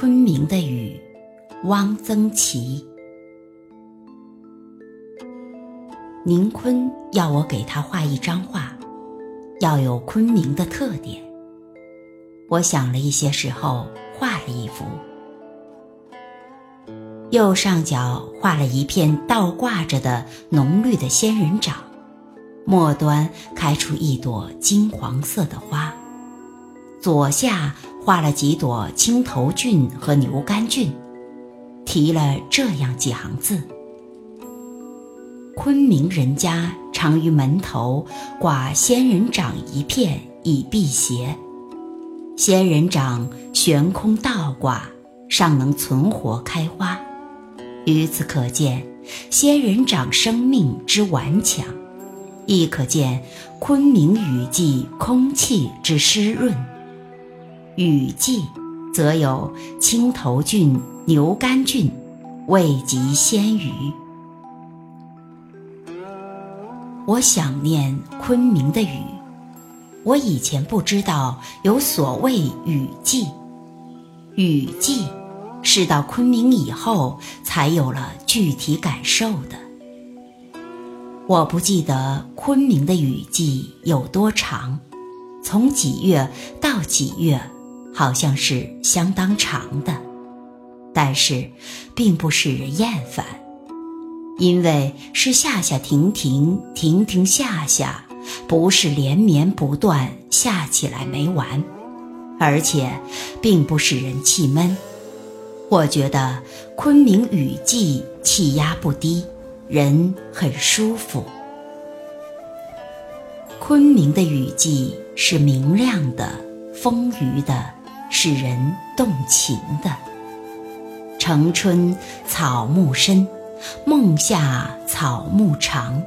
昆明的雨，汪曾祺。宁坤要我给他画一张画，要有昆明的特点。我想了一些时候，画了一幅。右上角画了一片倒挂着的浓绿的仙人掌，末端开出一朵金黄色的花。左下画了几朵青头菌和牛肝菌，提了这样几行字：昆明人家常于门头挂仙人掌一片以辟邪，仙人掌悬空倒挂，尚能存活开花。于此可见，仙人掌生命之顽强，亦可见昆明雨季空气之湿润。雨季，则有青头菌、牛肝菌，味极鲜鱼。我想念昆明的雨。我以前不知道有所谓雨季，雨季是到昆明以后才有了具体感受的。我不记得昆明的雨季有多长，从几月到几月。好像是相当长的，但是并不使人厌烦，因为是下下停停，停停下下，不是连绵不断下起来没完，而且并不使人气闷。我觉得昆明雨季气压不低，人很舒服。昆明的雨季是明亮的，丰腴的。使人动情的。城春草木深，梦夏草木长。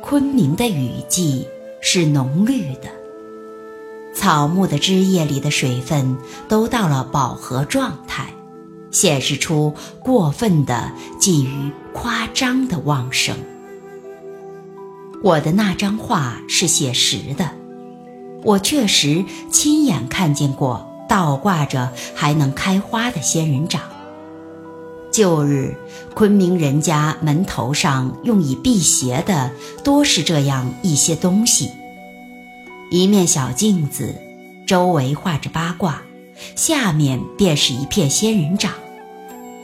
昆明的雨季是浓绿的，草木的枝叶里的水分都到了饱和状态，显示出过分的、近于夸张的旺盛。我的那张画是写实的，我确实亲眼看见过。倒挂着还能开花的仙人掌。旧日昆明人家门头上用以辟邪的，多是这样一些东西：一面小镜子，周围画着八卦，下面便是一片仙人掌，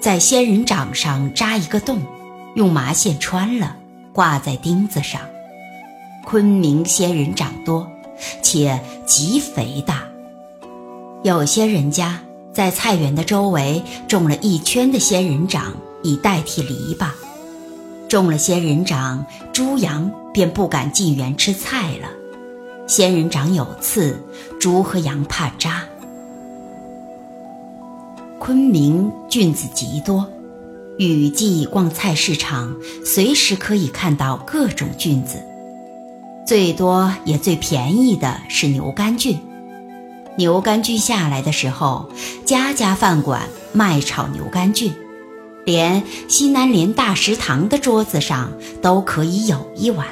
在仙人掌上扎一个洞，用麻线穿了，挂在钉子上。昆明仙人掌多，且极肥大。有些人家在菜园的周围种了一圈的仙人掌，以代替篱笆。种了仙人掌，猪羊便不敢进园吃菜了。仙人掌有刺，猪和羊怕扎。昆明菌子极多，雨季逛菜市场，随时可以看到各种菌子。最多也最便宜的是牛肝菌。牛肝菌下来的时候，家家饭馆卖炒牛肝菌，连西南联大食堂的桌子上都可以有一碗。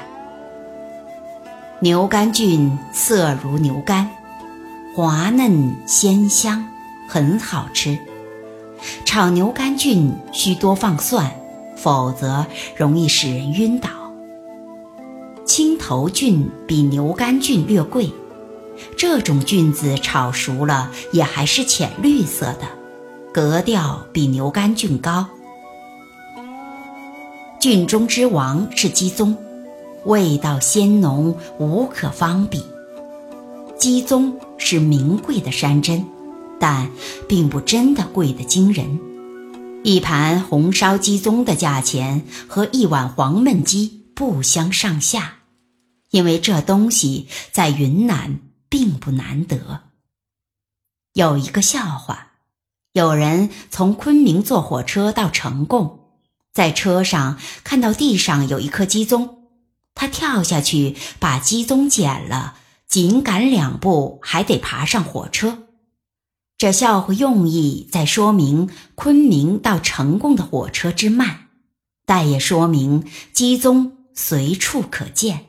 牛肝菌色如牛肝，滑嫩鲜香，很好吃。炒牛肝菌需多放蒜，否则容易使人晕倒。青头菌比牛肝菌略贵。这种菌子炒熟了也还是浅绿色的，格调比牛肝菌高。菌中之王是鸡枞，味道鲜浓，无可方比。鸡枞是名贵的山珍，但并不真的贵得惊人。一盘红烧鸡枞的价钱和一碗黄焖鸡不相上下，因为这东西在云南。并不难得。有一个笑话：有人从昆明坐火车到成贡，在车上看到地上有一颗鸡枞，他跳下去把鸡枞捡了，紧赶两步还得爬上火车。这笑话用意在说明昆明到成贡的火车之慢，但也说明鸡枞随处可见。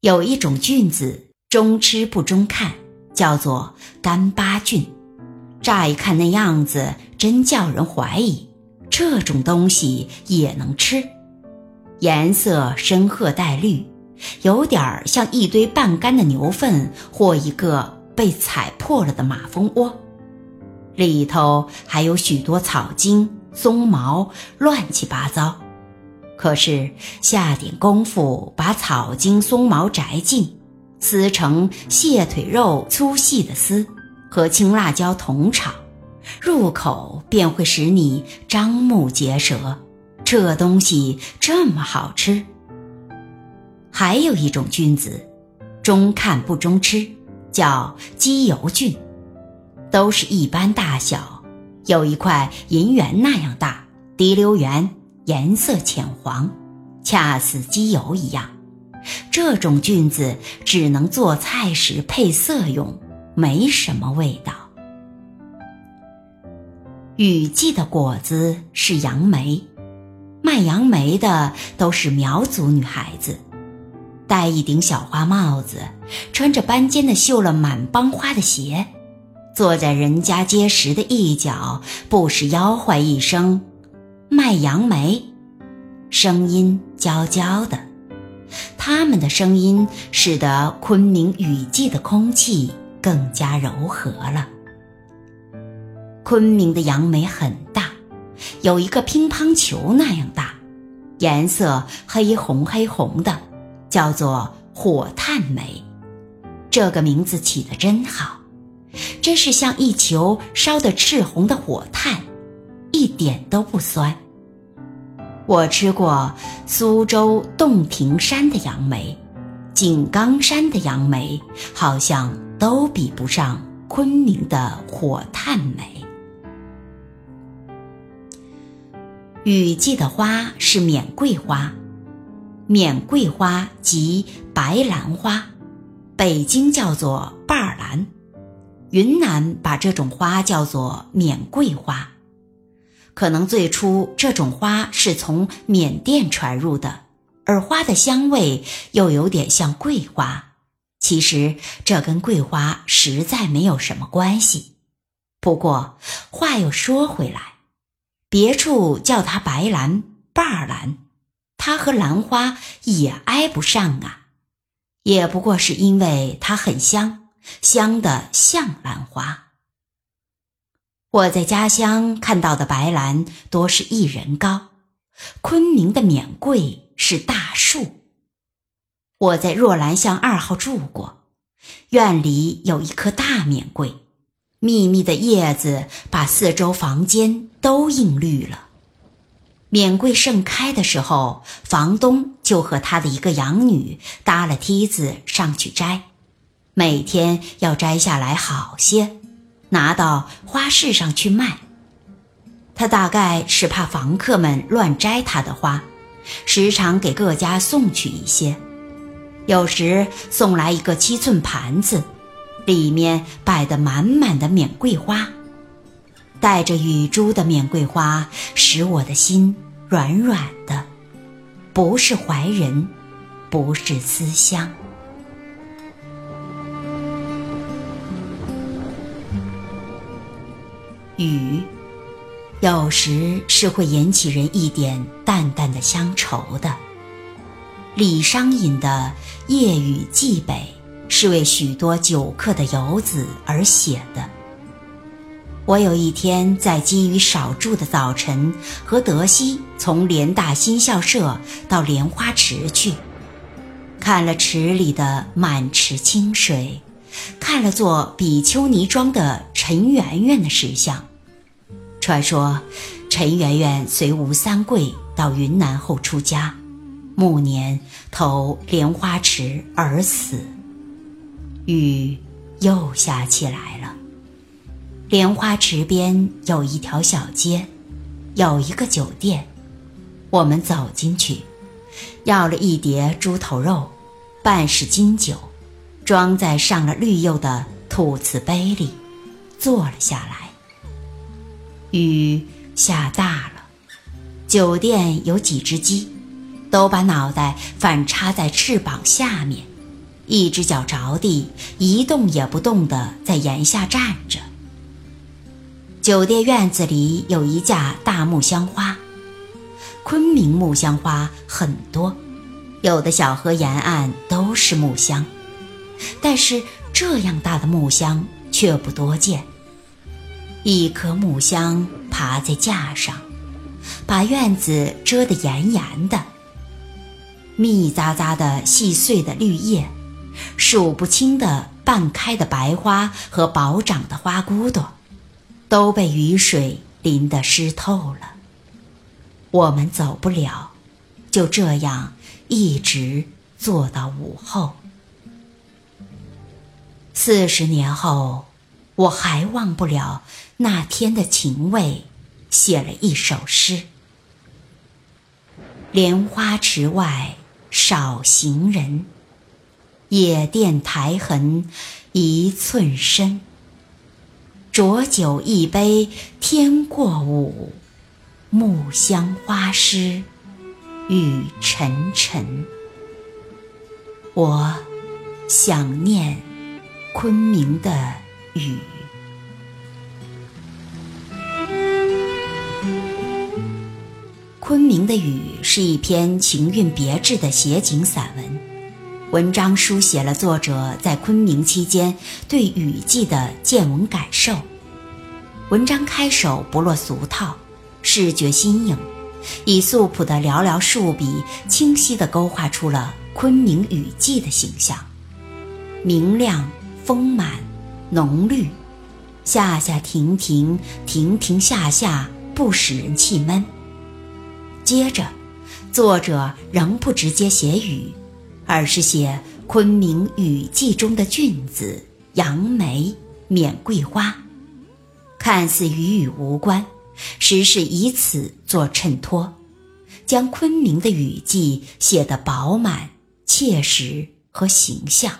有一种菌子，中吃不中看，叫做干巴菌，乍一看那样子，真叫人怀疑，这种东西也能吃。颜色深褐带绿，有点儿像一堆半干的牛粪或一个被踩破了的马蜂窝，里头还有许多草茎、松毛，乱七八糟。可是下点功夫，把草茎、松毛摘尽，撕成蟹腿肉粗细的丝，和青辣椒同炒，入口便会使你张目结舌。这东西这么好吃。还有一种菌子，中看不中吃，叫鸡油菌，都是一般大小，有一块银元那样大，滴溜圆。颜色浅黄，恰似机油一样。这种菌子只能做菜时配色用，没什么味道。雨季的果子是杨梅，卖杨梅的都是苗族女孩子，戴一顶小花帽子，穿着斑尖的绣了满帮花的鞋，坐在人家街石的一角，不时吆喝一声。卖杨梅，声音娇娇的，他们的声音使得昆明雨季的空气更加柔和了。昆明的杨梅很大，有一个乒乓球那样大，颜色黑红黑红的，叫做火炭梅。这个名字起得真好，真是像一球烧得赤红的火炭。一点都不酸。我吃过苏州洞庭山的杨梅，井冈山的杨梅，好像都比不上昆明的火炭梅。雨季的花是缅桂花，缅桂花即白兰花，北京叫做瓣儿兰，云南把这种花叫做缅桂花。可能最初这种花是从缅甸传入的，而花的香味又有点像桂花。其实这跟桂花实在没有什么关系。不过话又说回来，别处叫它白兰、瓣兰，它和兰花也挨不上啊。也不过是因为它很香，香的像兰花。我在家乡看到的白兰多是一人高，昆明的缅桂是大树。我在若兰巷二号住过，院里有一棵大缅桂，密密的叶子把四周房间都映绿了。缅桂盛开的时候，房东就和他的一个养女搭了梯子上去摘，每天要摘下来好些。拿到花市上去卖，他大概是怕房客们乱摘他的花，时常给各家送去一些。有时送来一个七寸盘子，里面摆的满满的缅桂花，带着雨珠的缅桂花，使我的心软软的，不是怀人，不是思乡。雨，有时是会引起人一点淡淡的乡愁的。李商隐的《夜雨寄北》是为许多久客的游子而写的。我有一天在积雨少住的早晨，和德西从联大新校舍到莲花池去，看了池里的满池清水，看了做比丘尼装的陈圆圆的石像。传说，陈圆圆随吴三桂到云南后出家，暮年投莲花池而死。雨又下起来了。莲花池边有一条小街，有一个酒店。我们走进去，要了一碟猪头肉，半是金酒，装在上了绿釉的土瓷杯里，坐了下来。雨下大了，酒店有几只鸡，都把脑袋反插在翅膀下面，一只脚着地，一动也不动地在檐下站着。酒店院子里有一架大木箱花。昆明木香花很多，有的小河沿岸都是木香，但是这样大的木香却不多见。一棵木香爬在架上，把院子遮得严严的。密匝匝的细碎的绿叶，数不清的半开的白花和饱长的花骨朵，都被雨水淋得湿透了。我们走不了，就这样一直坐到午后。四十年后，我还忘不了那天的情味，写了一首诗：莲花池外少行人，野店苔痕一寸深。浊酒一杯天过午。木香花湿雨沉沉，我想念昆明的雨。昆明的雨是一篇情韵别致的写景散文，文章书写了作者在昆明期间对雨季的见闻感受。文章开首不落俗套。视觉新颖，以素朴的寥寥数笔，清晰地勾画出了昆明雨季的形象：明亮、丰满、浓绿，下下停停，停停下下，不使人气闷。接着，作者仍不直接写雨，而是写昆明雨季中的菌子——杨梅、缅桂花，看似与雨无关。实是以此做衬托，将昆明的雨季写得饱满、切实和形象，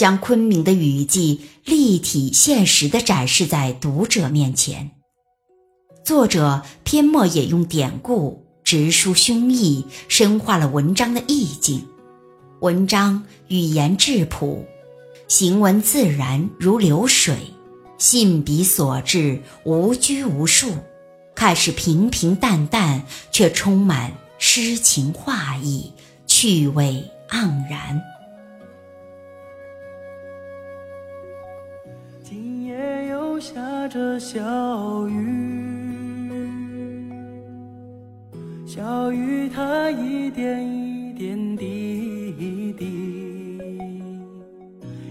将昆明的雨季立体现实地展示在读者面前。作者篇末也用典故直抒胸臆，深化了文章的意境。文章语言质朴，行文自然如流水。信笔所至，无拘无束，看似平平淡淡，却充满诗情画意，趣味盎然。着小雨，小雨它一点一点滴滴，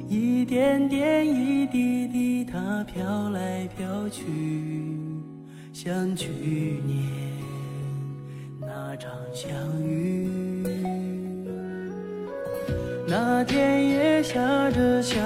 一点点一滴滴。它飘来飘去，像去年那场相遇。那天也下着小